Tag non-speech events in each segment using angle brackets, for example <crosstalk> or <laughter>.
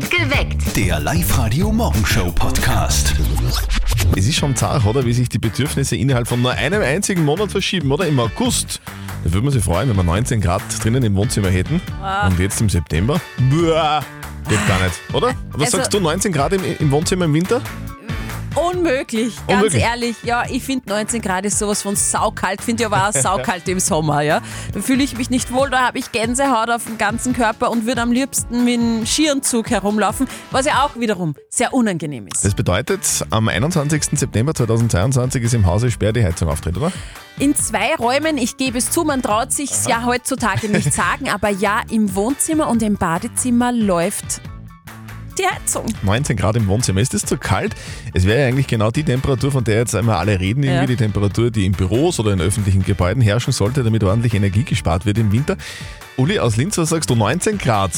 Geweckt. Der Live-Radio-Morgenshow-Podcast. Es ist schon zart, oder? Wie sich die Bedürfnisse innerhalb von nur einem einzigen Monat verschieben, oder? Im August. Da würde man sich freuen, wenn wir 19 Grad drinnen im Wohnzimmer hätten. Und jetzt im September? Buah, geht gar nicht, oder? Was Also- sagst du, 19 Grad im, im Wohnzimmer im Winter? Unmöglich, ganz Unmöglich. ehrlich. Ja, ich finde 19 Grad ist sowas von saukalt. Finde ich aber auch <laughs> saukalt im Sommer, ja. Da fühle ich mich nicht wohl, da habe ich Gänsehaut auf dem ganzen Körper und würde am liebsten mit einem Skierenzug herumlaufen, was ja auch wiederum sehr unangenehm ist. Das bedeutet, am 21. September 2022 ist im Hause Sperr die Heizung auftritt, oder? In zwei Räumen, ich gebe es zu, man traut sich ja heutzutage nicht sagen, aber ja, im Wohnzimmer und im Badezimmer läuft die Heizung. 19 Grad im Wohnzimmer. Ist das zu kalt? Es wäre ja eigentlich genau die Temperatur, von der jetzt einmal alle reden, irgendwie Ja. die Temperatur, die in Büros oder in öffentlichen Gebäuden herrschen sollte, damit ordentlich Energie gespart wird im Winter. Uli aus Linz, was sagst du? 19 Grad.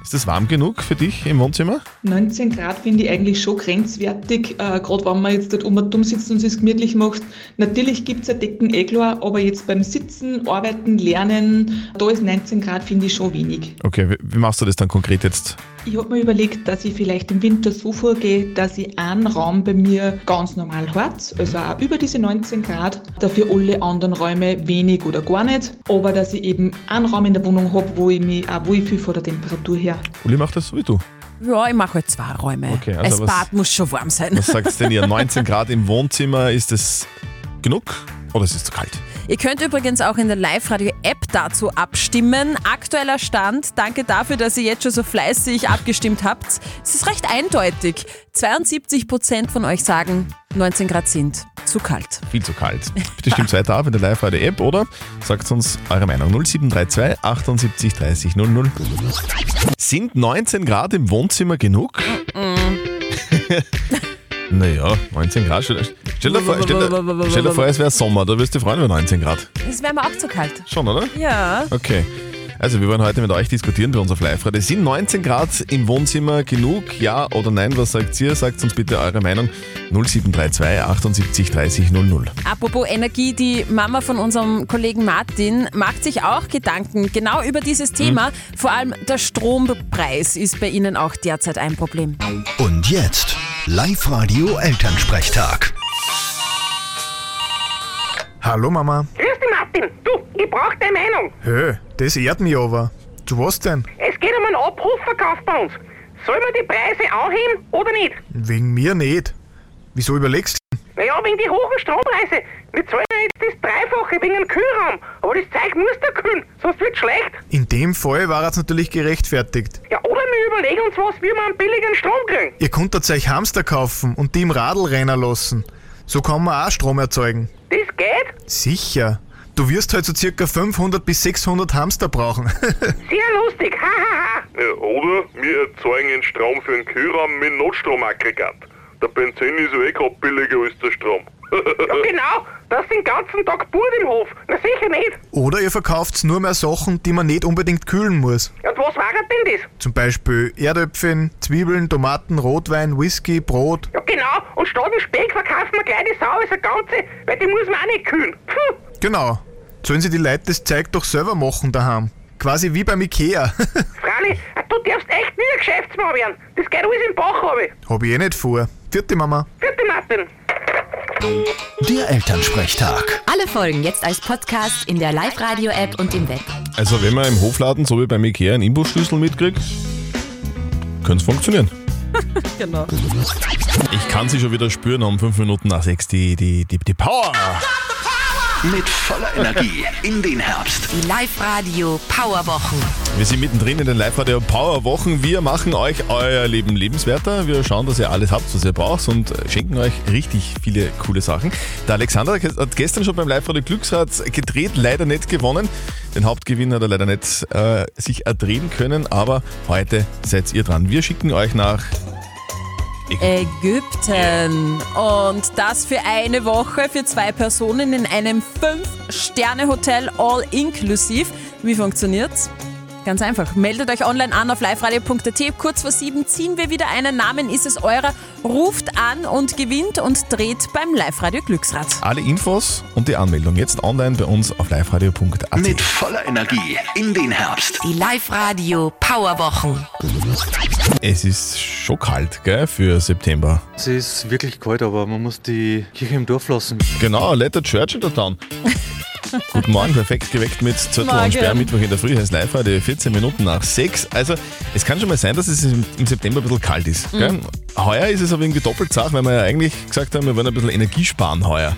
Ist das warm genug für dich im Wohnzimmer? 19 Grad finde ich eigentlich schon grenzwertig, äh, gerade wenn man jetzt dort um und dumm sitzt und es gemütlich macht. Natürlich gibt es eine Decken eh klar, aber jetzt beim Sitzen, Arbeiten, Lernen, da ist 19 Grad finde ich schon wenig. Okay, wie machst du das dann konkret jetzt? Ich habe mir überlegt, dass ich vielleicht im Winter so vorgehe, dass ich einen Raum bei mir ganz normal hat, also auch über diese 19 Grad, dafür alle anderen Räume wenig oder gar nicht, aber dass ich eben einen Raum in der Wohnung habe, wo ich mich auch wohlfühle von der Temperatur her. Uli macht das so wie du. Ja, ich mache halt zwei Räume. Okay, also das Bad muss schon warm sein. Was sagt denn ihr? 19 <laughs> Grad im Wohnzimmer, ist das genug oder ist es zu kalt? Ihr könnt übrigens auch in der Live-Radio-App dazu abstimmen. Aktueller Stand, danke dafür, dass ihr jetzt schon so fleißig abgestimmt habt. Es ist recht eindeutig. 72% von euch sagen, 19 Grad sind zu kalt. Viel zu kalt. Bitte stimmt weiter ab in der Live-Radio-App oder sagt uns eure Meinung. 0732 78 30 00. Sind 19 Grad im Wohnzimmer genug? <laughs> naja, 19 Grad. Stell, stell, dir vor, stell, dir, stell dir vor, es wäre Sommer, da wirst du freuen über 19 Grad. Das wäre mir auch zu kalt. Schon, oder? Ja. Okay. Also wir wollen heute mit euch diskutieren bei unserer Live-Radio. Sind 19 Grad im Wohnzimmer genug? Ja oder nein? Was sagt ihr? Sagt uns bitte eure Meinung. 0732 78 30 00. Apropos Energie, die Mama von unserem Kollegen Martin macht sich auch Gedanken genau über dieses Thema. Vor allem der Strompreis ist bei ihnen auch derzeit ein Problem. Und jetzt Live-Radio Elternsprechtag. Hallo Mama. Grüß dich, Martin. Du, ich brauch deine Meinung. Hö, das ehrt mich aber. Zu was denn? Es geht um einen Abrufverkauf bei uns. Soll man die Preise anheben oder nicht? Wegen mir nicht. Wieso überlegst du? Naja, wegen die hohen Strompreise. Wir zahlen ja jetzt das Dreifache wegen dem Kühlraum. Aber das Zeug muss da kühlen, sonst wird's schlecht. In dem Fall war es natürlich gerechtfertigt. Ja, oder wir überlegen uns was, wie wir einen billigen Strom kriegen. Ihr konntet euch Hamster kaufen und die im Radl rennen lassen. So kann man auch Strom erzeugen. Das geht? Sicher. Du wirst halt so circa 500 bis 600 Hamster brauchen. <laughs> Sehr lustig. Ha, ha, ha. Ja, oder wir erzeugen den Strom für den Kühlraum mit Notstromaggregat. Der Benzin ist ja eh grad billiger als der Strom. Ja, genau. Das den ganzen Tag Burt im Hof. Na sicher nicht. Oder ihr verkauft nur mehr Sachen, die man nicht unbedingt kühlen muss. Und was war denn das? Zum Beispiel Erdöpfchen, Zwiebeln, Tomaten, Rotwein, Whisky, Brot. Ja, genau. Und statt dem Speck verkaufen wir gleich die Sau als eine ganze, weil die muss man auch nicht kühlen. Puh. Genau. Sollen sie die Leute das Zeug doch selber machen daheim? Quasi wie beim Ikea. <laughs> Frali, du darfst echt nie ein Geschäftsmann werden. Das geht alles im Bach, habe ich. Hab ich eh nicht vor. Vierte Mama. Vierte Martin. Der Elternsprechtag. Alle Folgen jetzt als Podcast in der Live-Radio-App und im Web. Also wenn man im Hofladen, so wie beim Ikea, einen Imbusschlüssel mitkriegt, könnte es funktionieren. <laughs> Genau. Ich kann sie schon wieder spüren um 5 Minuten nach 6 die, die, die, die Power. Mit voller Energie in den Herbst. Die Live-Radio Powerwochen. Wir sind mittendrin in den Live-Radio Power Wochen. Wir machen euch euer Leben lebenswerter. Wir schauen, dass ihr alles habt, was ihr braucht und schenken euch richtig viele coole Sachen. Der Alexander hat gestern schon beim Live-Radio Glücksrad gedreht, leider nicht gewonnen. Den Hauptgewinn hat er leider nicht äh, sich erdrehen können, aber heute seid ihr dran. Wir schicken euch nach Ägypten. Und das für eine Woche für zwei Personen in einem 5-Sterne-Hotel all inklusiv. Wie funktioniert's? Ganz einfach. Meldet euch online an auf liveradio.at. Kurz vor sieben ziehen wir wieder einen Namen. Ist es eurer? Ruft an und gewinnt und dreht beim Live-Radio Glücksrad. Alle Infos und die Anmeldung jetzt online bei uns auf liveradio.at. Mit voller Energie in den Herbst. Die Live-Radio Powerwochen. Es ist schon kalt, gell, für September. Es ist wirklich kalt, aber man muss die Kirche im Dorf lassen. Genau, let the church in the town. Guten Morgen, perfekt geweckt mit Zettel Morgen. und Sperrmittwoch in der Früh. heißt live heute 14 Minuten nach 6. Also, es kann schon mal sein, dass es im September ein bisschen kalt ist. Gell? Heuer ist es aber irgendwie doppelt Sache, weil wir ja eigentlich gesagt haben, wir wollen ein bisschen Energie sparen heuer.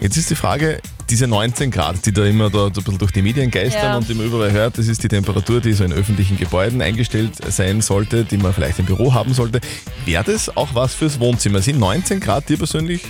Jetzt ist die Frage, diese 19 Grad, die da immer da so ein bisschen durch die Medien geistern Ja. und die man überall hört, das ist die Temperatur, die so in öffentlichen Gebäuden eingestellt sein sollte, die man vielleicht im Büro haben sollte. Wäre das auch was fürs Wohnzimmer? Sind 19 Grad dir persönlich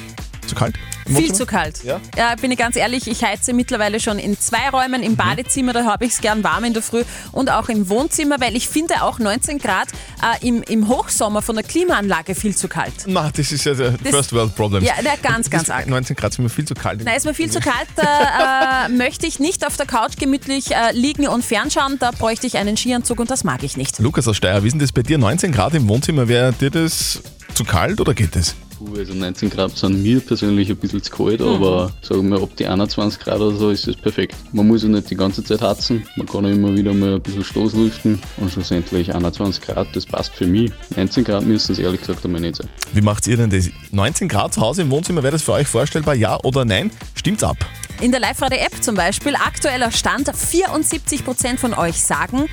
zu kalt? Viel zu kalt. Ja? bin ich ganz ehrlich, ich heize mittlerweile schon in zwei Räumen, im Badezimmer, da habe ich es gern warm in der Früh und auch im Wohnzimmer, weil ich finde auch 19 Grad äh, im, im Hochsommer von der Klimaanlage viel zu kalt. Na, das ist ja der First World Problem. Ja, na, ganz, ganz arg. 19 Grad sind mir viel zu kalt. Nein, ist mir viel zu kalt. Da äh, möchte ich nicht auf der Couch gemütlich äh, liegen und fernschauen. Da bräuchte ich einen Skianzug und das mag ich nicht. Lukas aus Steyr, wie ist denn das bei dir? 19 Grad im Wohnzimmer, wäre dir das zu kalt oder geht das? Puh, Also 19 Grad sind mir persönlich ein bisschen zu kalt, aber sagen wir ab die 21 Grad oder so ist das perfekt. Man muss ja nicht die ganze Zeit heizen, man kann ja immer wieder mal ein bisschen Stoßlüften und schlussendlich 21 Grad, das passt für mich. 19 Grad müssen es ehrlich gesagt einmal nicht sein. Wie macht ihr denn das? 19 Grad zu Hause im Wohnzimmer, wäre das für euch vorstellbar? Ja oder nein? Stimmt's ab? In der Live-Radio-App zum Beispiel, aktueller Stand, 74% von euch sagen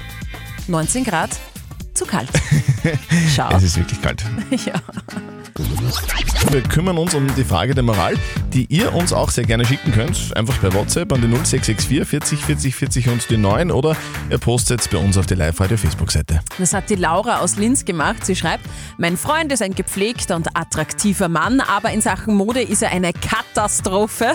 19 Grad zu kalt. <laughs> Schau. Es ist wirklich kalt. <laughs> Ja. Wir kümmern uns um die Frage der Moral, die ihr uns auch sehr gerne schicken könnt. Einfach per WhatsApp an die 0664 40 40 40 und die 9 oder ihr postet bei uns auf die Live-Radio-Facebook-Seite. Das hat die Laura aus Linz gemacht. Sie schreibt, mein Freund ist ein gepflegter und attraktiver Mann, aber in Sachen Mode ist er eine Katastrophe.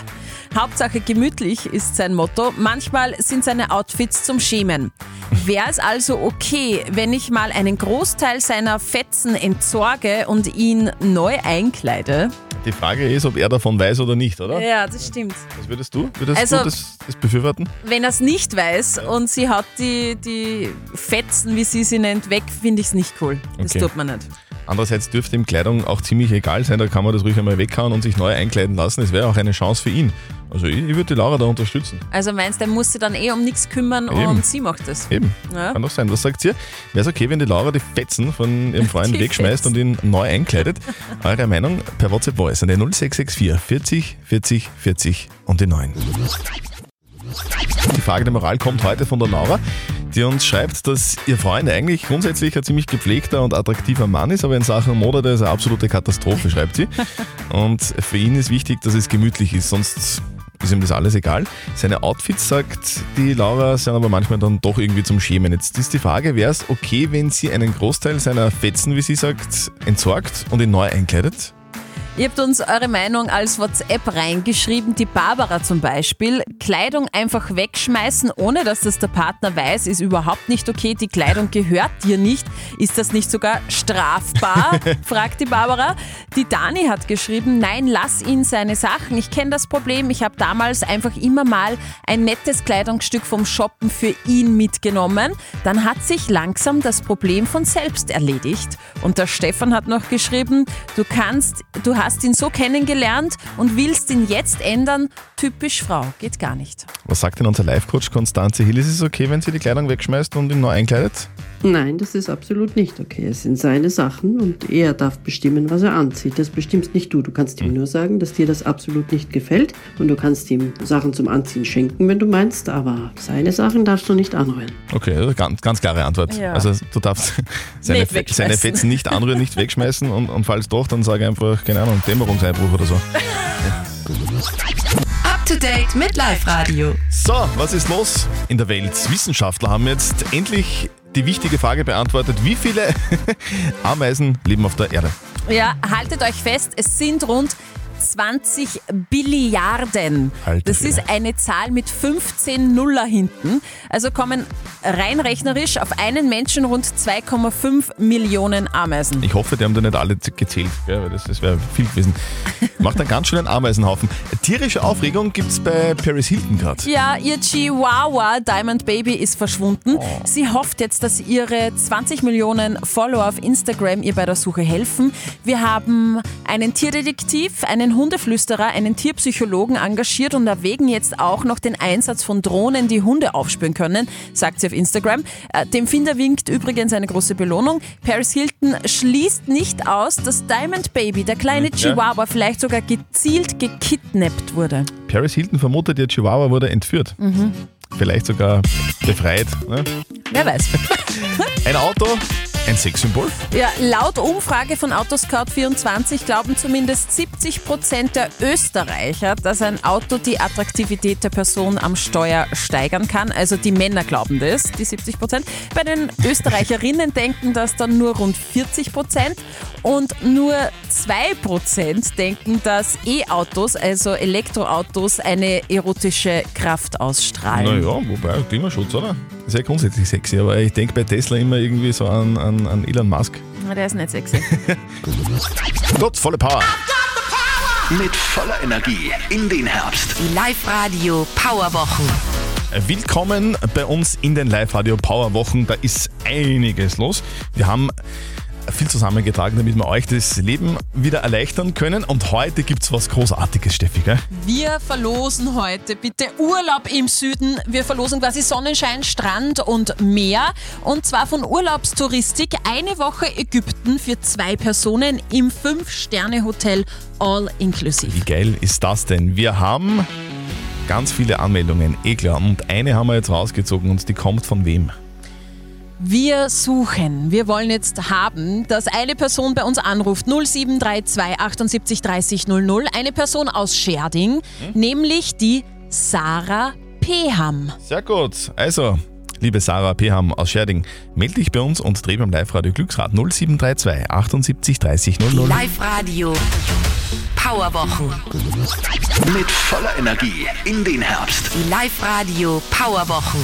Hauptsache gemütlich ist sein Motto. Manchmal sind seine Outfits zum Schämen. Wäre es also okay, wenn ich mal einen Großteil seiner Fetzen entsorge und ihn neu einkleide? Die Frage ist, ob er davon weiß oder nicht, oder? Ja, das stimmt. Was würdest du? Würdest Also- du das, das befürworten? Wenn er es nicht weiß und sie hat die, die Fetzen, wie sie sie nennt, weg, finde ich es nicht cool. Das Okay. tut man nicht. Andererseits dürfte ihm Kleidung auch ziemlich egal sein, da kann man das ruhig einmal weghauen und sich neu einkleiden lassen. Es wäre auch eine Chance für ihn. Also ich, ich würde die Laura da unterstützen. Also meinst du, der muss sich dann eh um nichts kümmern Eben. und sie macht das? Eben. Ja. Kann doch sein. Was sagt ihr? Wäre es okay, wenn die Laura die Fetzen von ihrem <laughs> Freund Die wegschmeißt und ihn neu einkleidet? <laughs> Eure Meinung per WhatsApp Voice an die 0664 40 40 40 und die 9. Die Frage der Moral kommt heute von der Laura, die uns schreibt, dass ihr Freund eigentlich grundsätzlich ein ziemlich gepflegter und attraktiver Mann ist, aber in Sachen Mode der ist eine absolute Katastrophe, schreibt sie. <laughs> Und für ihn ist wichtig, dass es gemütlich ist, sonst ist ihm das alles egal. Seine Outfits, sagt die Laura, sind aber manchmal dann doch irgendwie zum Schämen. Jetzt ist die Frage, wäre es okay, wenn sie einen Großteil seiner Fetzen, wie sie sagt, entsorgt und ihn neu einkleidet? Ihr habt uns eure Meinung als WhatsApp reingeschrieben. Die Barbara zum Beispiel. Kleidung einfach wegschmeißen, ohne dass das der Partner weiß, ist überhaupt nicht okay. Die Kleidung gehört dir nicht. Ist das nicht sogar strafbar? <laughs> fragt die Barbara. Die Dani hat geschrieben, nein, lass ihn seine Sachen. Ich kenne das Problem. Ich habe damals einfach immer mal ein nettes Kleidungsstück vom Shoppen für ihn mitgenommen. Dann hat sich langsam das Problem von selbst erledigt. Und der Stefan hat noch geschrieben, du kannst, du hast ihn so kennengelernt und willst ihn jetzt ändern. Typisch Frau, geht gar nicht. Was sagt denn unser Life-Coach Konstanze Hill? Ist es okay, wenn sie die Kleidung wegschmeißt und ihn neu einkleidet? Nein, das ist absolut nicht okay. Es sind seine Sachen und er darf bestimmen, was er anzieht. Das bestimmst nicht du. Du kannst ihm nur sagen, dass dir das absolut nicht gefällt und du kannst ihm Sachen zum Anziehen schenken, wenn du meinst, aber seine Sachen darfst du nicht anrühren. Okay, also ganz, ganz klare Antwort. Ja. Also du darfst <laughs> seine, Fe- seine Fetzen nicht anrühren, nicht wegschmeißen und, und falls doch, dann sage einfach, keine Ahnung, Dämmerungseinbruch oder so. <laughs> Up to date mit Live Radio. So, was ist los in der Welt? Wissenschaftler haben jetzt endlich die wichtige Frage beantwortet, wie viele <laughs> Ameisen leben auf der Erde? Ja, haltet euch fest, es sind rund 20 Billiarden. Alter das ist eine Zahl mit 15 Nuller hinten. Also kommen rein rechnerisch auf einen Menschen rund 2,5 Millionen Ameisen. Ich hoffe, die haben da nicht alle gezählt, weil das, das wäre viel gewesen. Macht einen ganz schönen Ameisenhaufen. Tierische Aufregung gibt es bei Paris Hilton gerade. Ja, ihr Chihuahua Diamond Baby ist verschwunden. Oh. Sie hofft jetzt, dass ihre 20 Millionen Follower auf Instagram ihr bei der Suche helfen. Wir haben einen Tierdetektiv, einen Hundeflüsterer, einen Tierpsychologen engagiert und erwägen jetzt auch noch den Einsatz von Drohnen, die Hunde aufspüren können, sagt sie auf Instagram. Äh, Dem Finder winkt übrigens eine große Belohnung. Paris Hilton schließt nicht aus, dass Diamond Baby, der kleine Hm, ja. Chihuahua, vielleicht sogar gezielt gekidnappt wurde. Paris Hilton vermutet, ihr Chihuahua wurde entführt. Mhm. Vielleicht sogar befreit. Ne? Wer weiß. <laughs> Ein Auto, ein Sexsymbol. Ja, laut Umfrage von Autoscout24 glauben zumindest 70 Prozent der Österreicher, dass ein Auto die Attraktivität der Person am Steuer steigern kann. Also die Männer glauben das, die 70 Prozent. Bei den Österreicherinnen <laughs> denken das dann nur rund 40 Prozent und nur 2 Prozent denken, dass E-Autos, also Elektroautos, eine erotische Kraft ausstrahlen. Naja, wobei, Klimaschutz, oder? Ja grundsätzlich sexy, aber ich denke bei Tesla immer irgendwie so an, an, an Elon Musk. Na, Der ist nicht sexy. <laughs> Gott, volle Power. Mit voller Energie in den Herbst. Die Live-Radio Powerwochen. Willkommen bei uns in den Live-Radio Power Wochen. Da ist einiges los. Wir haben viel zusammengetragen, damit wir euch das Leben wieder erleichtern können. Und heute gibt es was Großartiges, Steffi, gell? Wir verlosen heute bitte Urlaub im Süden. Wir verlosen quasi Sonnenschein, Strand und Meer. Und zwar von Urlaubstouristik. Eine Woche Ägypten für zwei Personen im Fünf-Sterne-Hotel All Inclusive. Wie geil ist das denn? Wir haben ganz viele Anmeldungen, eh klar. Und eine haben wir jetzt rausgezogen und die kommt von wem? Wir suchen, wir wollen jetzt haben, dass eine Person bei uns anruft 0732 78 30 00, eine Person aus Scherding, nämlich die Sarah Peham. Sehr gut. Also, liebe Sarah Peham aus Scherding, melde dich bei uns und dreh beim Live-Radio Glücksrad 0732 78 30 Die 00. Live-Radio Powerwochen. Mit voller Energie in den Herbst. Die Live-Radio Powerwochen.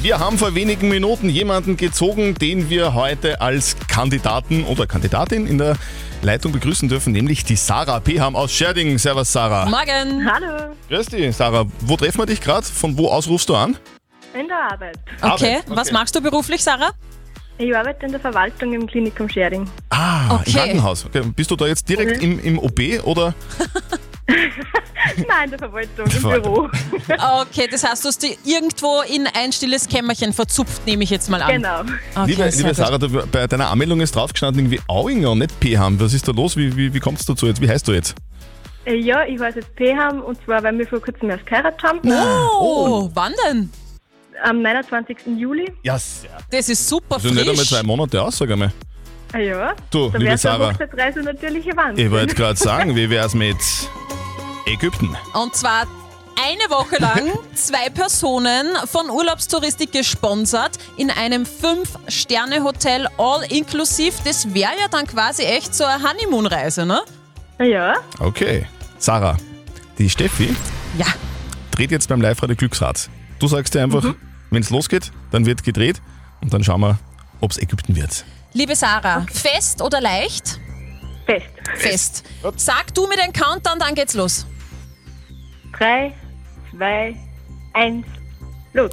Wir haben vor wenigen Minuten jemanden gezogen, den wir heute als Kandidaten oder Kandidatin in der Leitung begrüßen dürfen, nämlich die Sarah Peham aus Scherding. Servus, Sarah. Morgen. Hallo, Grüß dich, Sarah. Wo treffen wir dich gerade? Von wo aus rufst du an? in der Arbeit. Okay, Arbeit, was okay. machst du beruflich, Sarah? Ich arbeite in der Verwaltung im Klinikum Schering. Ah, im Okay. Krankenhaus. Okay. Bist du da jetzt direkt im, im OB oder? <laughs> Nein, in der Verwaltung, im Verwaltung. Büro. <laughs> Okay, das heißt, du hast dich irgendwo in ein stilles Kämmerchen verzupft, nehme ich jetzt mal an. genau. Okay, liebe sehr liebe gut. Sarah, du, bei deiner Anmeldung ist draufgestanden irgendwie Auinger und nicht Peham. Was ist da los? Wie, wie, wie kommt es dazu jetzt? Wie heißt du jetzt? Äh, Ja, ich weiß jetzt Peham und zwar, weil wir vor kurzem erst geheiratet haben. Oh, wann denn? Am 29. Juli. Ja, sehr. Das ist super Also nicht einmal frisch. zwei Monate aus, sag einmal. Ah ja. Du, da liebe wäre Sarah. Hochzeitsreise natürlich Wahnsinn. Ich wollte gerade sagen, wie wär's mit Ägypten? Und zwar eine Woche lang zwei Personen von Urlaubstouristik gesponsert in einem Fünf-Sterne-Hotel all inklusiv. Das wäre ja dann quasi echt so eine Honeymoon-Reise, ne? Ah ja. Okay. Sarah, die Steffi Ja. dreht jetzt beim Live-Radio Glücksrad. Du sagst dir einfach, Mhm. Wenn es losgeht, dann wird gedreht und dann schauen wir, ob es Ägypten wird. Liebe Sarah, fest oder leicht? Fest. Fest. Sag du mir den Countdown, dann geht's los. Drei, zwei, eins, los.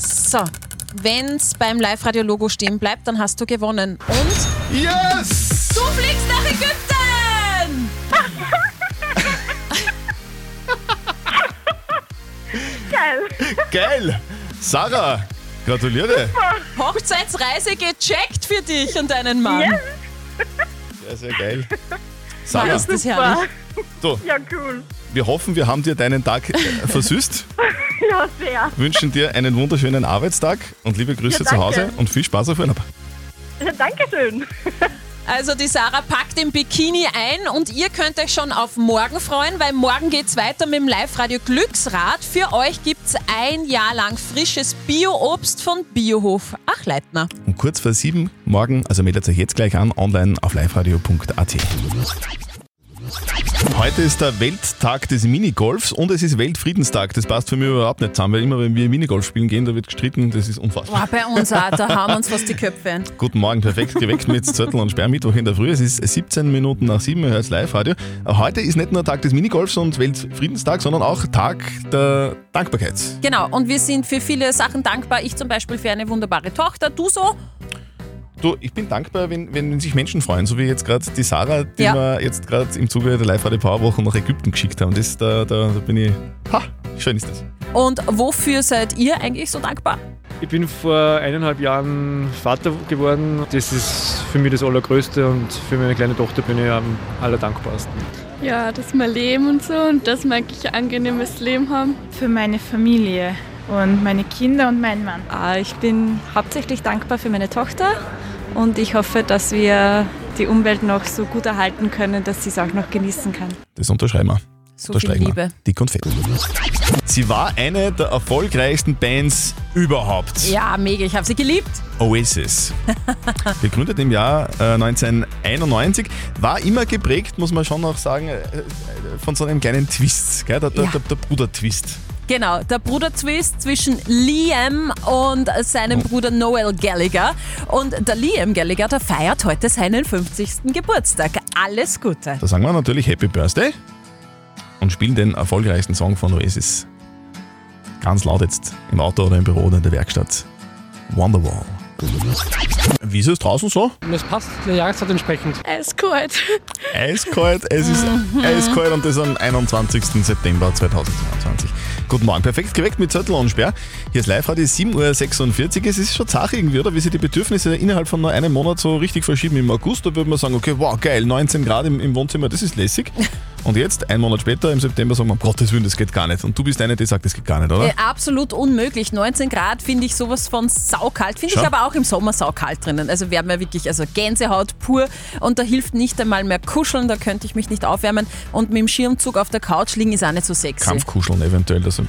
So, wenn's beim Live-Radio-Logo stehen bleibt, dann hast du gewonnen. Und Yes! du fliegst nach Ägypten! <laughs> Geil. <laughs> Geil! Sarah, gratuliere! Hochzeitsreise gecheckt für dich und deinen Mann. Yes. Sehr, sehr geil. Sarah, ist das herrlich. du, Ja, cool. wir hoffen, wir haben dir deinen Tag äh, versüßt, <laughs> Ja, sehr. wünschen dir einen wunderschönen Arbeitstag und liebe Grüße Ja, zu danke. Hause und viel Spaß auf Urlaub. Ja, Dankeschön. <laughs> Also die Sarah packt den Bikini ein und ihr könnt euch schon auf morgen freuen, weil morgen geht's weiter mit dem Live-Radio Glücksrad. Für euch gibt's ein Jahr lang frisches Bio-Obst von Biohof Achleitner. Um kurz vor sieben morgen, also meldet euch jetzt gleich an, online auf liveradio.at. Heute ist der Welttag des Minigolfs und es ist Weltfriedenstag. Das passt für mich überhaupt nicht zusammen, weil immer wenn wir Minigolf spielen gehen, da wird gestritten, das ist unfassbar. Boah, bei uns auch, da haben uns fast die Köpfe ein. Guten Morgen, perfekt geweckt mit Zettel und Sperrmittwoch in der Früh. Es ist 17 Minuten nach 7 Uhr, hört Live-Radio. Heute ist nicht nur Tag des Minigolfs und Weltfriedenstag, sondern auch Tag der Dankbarkeit. Genau, und wir sind für viele Sachen dankbar. Ich zum Beispiel für eine wunderbare Tochter. Du so? Du, ich bin dankbar, wenn, wenn sich Menschen freuen, so wie jetzt gerade die Sarah, die Ja. wir jetzt gerade im Zuge der Live-Radio Powerwoche nach Ägypten geschickt haben. Das, da, da, da bin ich, ha, schön ist das. Und wofür seid ihr eigentlich so dankbar? Ich bin vor eineinhalb Jahren Vater geworden. Das ist für mich das Allergrößte und für meine kleine Tochter bin ich am allerdankbarsten. Ja, dass wir leben und so und dass wir eigentlich ein angenehmes Leben haben. Für meine Familie und meine Kinder und meinen Mann. Ah, Ich bin hauptsächlich dankbar für meine Tochter und ich hoffe, dass wir die Umwelt noch so gut erhalten können, dass sie es auch noch genießen kann. Das unterschreiben wir. So Unterstreichen viel wir. Liebe. Dick und fett. Sie war eine der erfolgreichsten Bands überhaupt. Ja, mega, ich habe sie geliebt. Oasis. <laughs> Gegründet im Jahr äh, 1991. War immer geprägt, muss man schon noch sagen, äh, äh, von so einem kleinen Twist. Gell? Der, der, Ja. der, der Bruder-Twist. Genau, der Bruder-Twist zwischen Liam und seinem Bruder Noel Gallagher. Und der Liam Gallagher, der feiert heute seinen 50. Geburtstag. Alles Gute. Da sagen wir natürlich Happy Birthday und spielen den erfolgreichsten Song von Oasis. Ganz laut jetzt im Auto oder im Büro oder in der Werkstatt. Wonderwall. Wie ist es draußen so? Es passt der Jahreszeit entsprechend. Eiskalt. Eiskalt, es ist eiskalt und das am 21. September 2022. Guten Morgen, perfekt geweckt mit Zettel und Sperr. Hier ist Live-Radio 7.46 Uhr. Es ist schon Sache irgendwie, oder? Wie sich die Bedürfnisse innerhalb von nur einem Monat so richtig verschieben. Im August, da würde man sagen, okay, wow, geil, 19 Grad im, im Wohnzimmer, das ist lässig. Und jetzt, ein Monat später, im September, sagen wir, um Gottes Willen, das geht gar nicht. Und du bist eine, die sagt, das geht gar nicht, oder? Äh, absolut unmöglich. 19 Grad finde ich sowas von saukalt. Finde ich aber auch im Sommer saukalt drinnen. Also wäre mir wirklich also Gänsehaut pur. Und da hilft nicht einmal mehr kuscheln, da könnte ich mich nicht aufwärmen. Und mit dem Schirmzug auf der Couch liegen ist auch nicht so sexy. Kampfkuscheln eventuell, das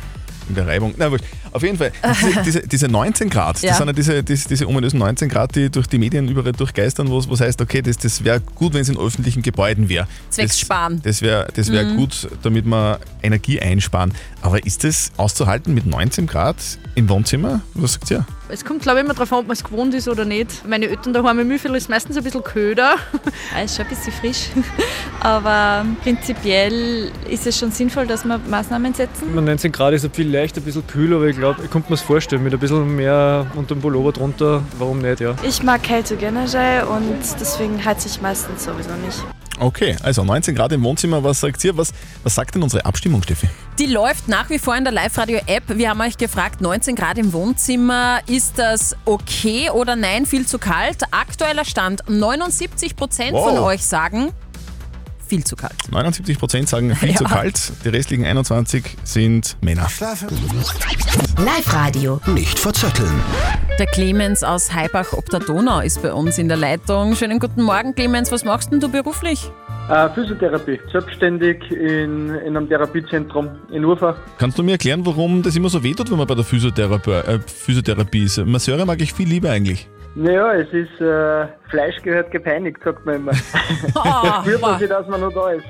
in der Reibung. Na, wurscht. Auf jeden Fall, <laughs> diese, diese, diese 19 Grad, Ja. das sind ja diese, diese, diese ominösen 19 Grad, die durch die Medien überall durchgeistern, wo es heißt, okay, das, das wäre gut, wenn es in öffentlichen Gebäuden wäre. Zwecks das, Sparen. Das wäre das wär Mhm. gut, damit wir Energie einsparen. Aber ist das auszuhalten mit 19 Grad im Wohnzimmer? Was sagt ihr? Es kommt, glaube ich, immer darauf an, ob man es gewohnt ist oder nicht. Meine Eltern daheim im Mühlviertel ist meistens ein bisschen köder. <laughs> Ja, ist schon ein bisschen frisch. <laughs> Aber prinzipiell ist es schon sinnvoll, dass wir Maßnahmen setzen. 19 Grad ist vielleicht ein bisschen kühl, aber ich glaube, ich könnte mir es vorstellen, mit ein bisschen mehr unter dem Pullover drunter, warum nicht, ja. Ich mag Kälte generell und deswegen heize ich meistens sowieso nicht. Okay, also 19 Grad im Wohnzimmer, was sagt ihr? Was, was sagt denn unsere Abstimmung, Steffi? Die läuft nach wie vor in der Live-Radio-App. Wir haben euch gefragt, 19 Grad im Wohnzimmer, ist das okay oder nein, viel zu kalt? Aktueller Stand, 79 Prozent von Wow. euch sagen, viel zu kalt. 79% sagen viel <laughs> Ja. zu kalt, die restlichen 21 sind Männer. Live-Radio. Nicht verzetteln. Der Clemens aus Heibach ob der Donau ist bei uns in der Leitung. Schönen guten Morgen, Clemens. Was machst denn du beruflich? Äh, Physiotherapie, selbstständig in, in einem Therapiezentrum in Urfa. Kannst du mir erklären, warum das immer so wehtut, wenn man bei der Physiotherapie, äh, Physiotherapie ist? Masseure mag ich viel lieber eigentlich. Naja, es ist, äh, Fleisch gehört gepeinigt, sagt man immer. <laughs> da spürt man sich, dass man noch da ist.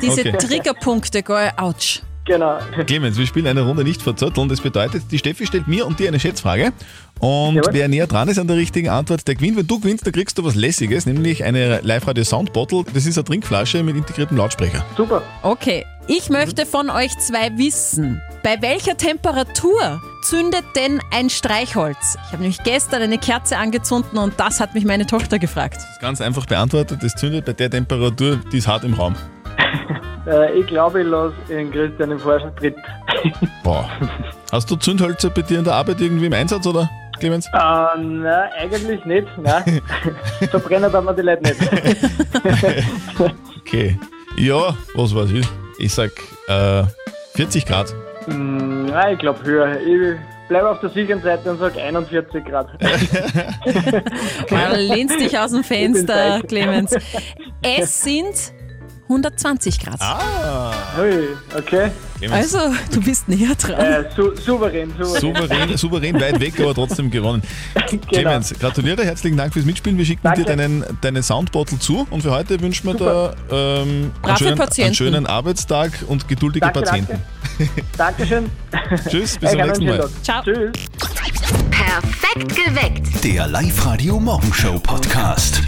Diese Okay. Triggerpunkte, gell? Autsch. Genau. Clemens, wir spielen eine Runde nicht verzötteln. Das bedeutet, die Steffi stellt mir und dir eine Schätzfrage. Und Jawohl. wer näher dran ist an der richtigen Antwort, der gewinnt. Wenn du gewinnst, dann kriegst du was Lässiges, nämlich eine Live-Radio Sound Bottle. Das ist eine Trinkflasche mit integriertem Lautsprecher. Super. Okay, ich möchte von euch zwei wissen, bei welcher Temperatur zündet denn ein Streichholz? Ich habe nämlich gestern eine Kerze angezündet und das hat mich meine Tochter gefragt. Das ist ganz einfach beantwortet. Das zündet bei der Temperatur, die ist hart im Raum. <laughs> Äh, ich glaube, ich lasse den Christian im Vortritt. <laughs> Boah. Hast du Zündhölzer bei dir in der Arbeit irgendwie im Einsatz, oder, Clemens? Äh, nein, eigentlich nicht. Nein. Verbrennen darf man die Leute nicht. <laughs> Okay. Ja, was weiß ich? Ich sag äh, 40 Grad. Mm, Nein, ich glaube höher. Ich bleibe auf der sicheren Seite und sage 41 Grad. <laughs> <laughs> Du lehnst dich aus dem Fenster. Clemens. <laughs> Es sind 120 Grad. Ah. Ui, okay. Clemens. Also, du bist näher dran. Äh, su souverän, souverän. Souverän, souverän weit weg, aber trotzdem gewonnen. Clemens, gratuliere, herzlichen Dank fürs Mitspielen. Wir schicken dir deinen, deinen Soundbottle zu und für heute wünschen wir Super. dir ähm, einen, schönen, einen schönen Arbeitstag und geduldige Danke, Patienten. <laughs> Dankeschön. Tschüss, bis zum nächsten Mal. Tag. Tschüss. Perfekt geweckt. Der Live-Radio Morgenshow Podcast.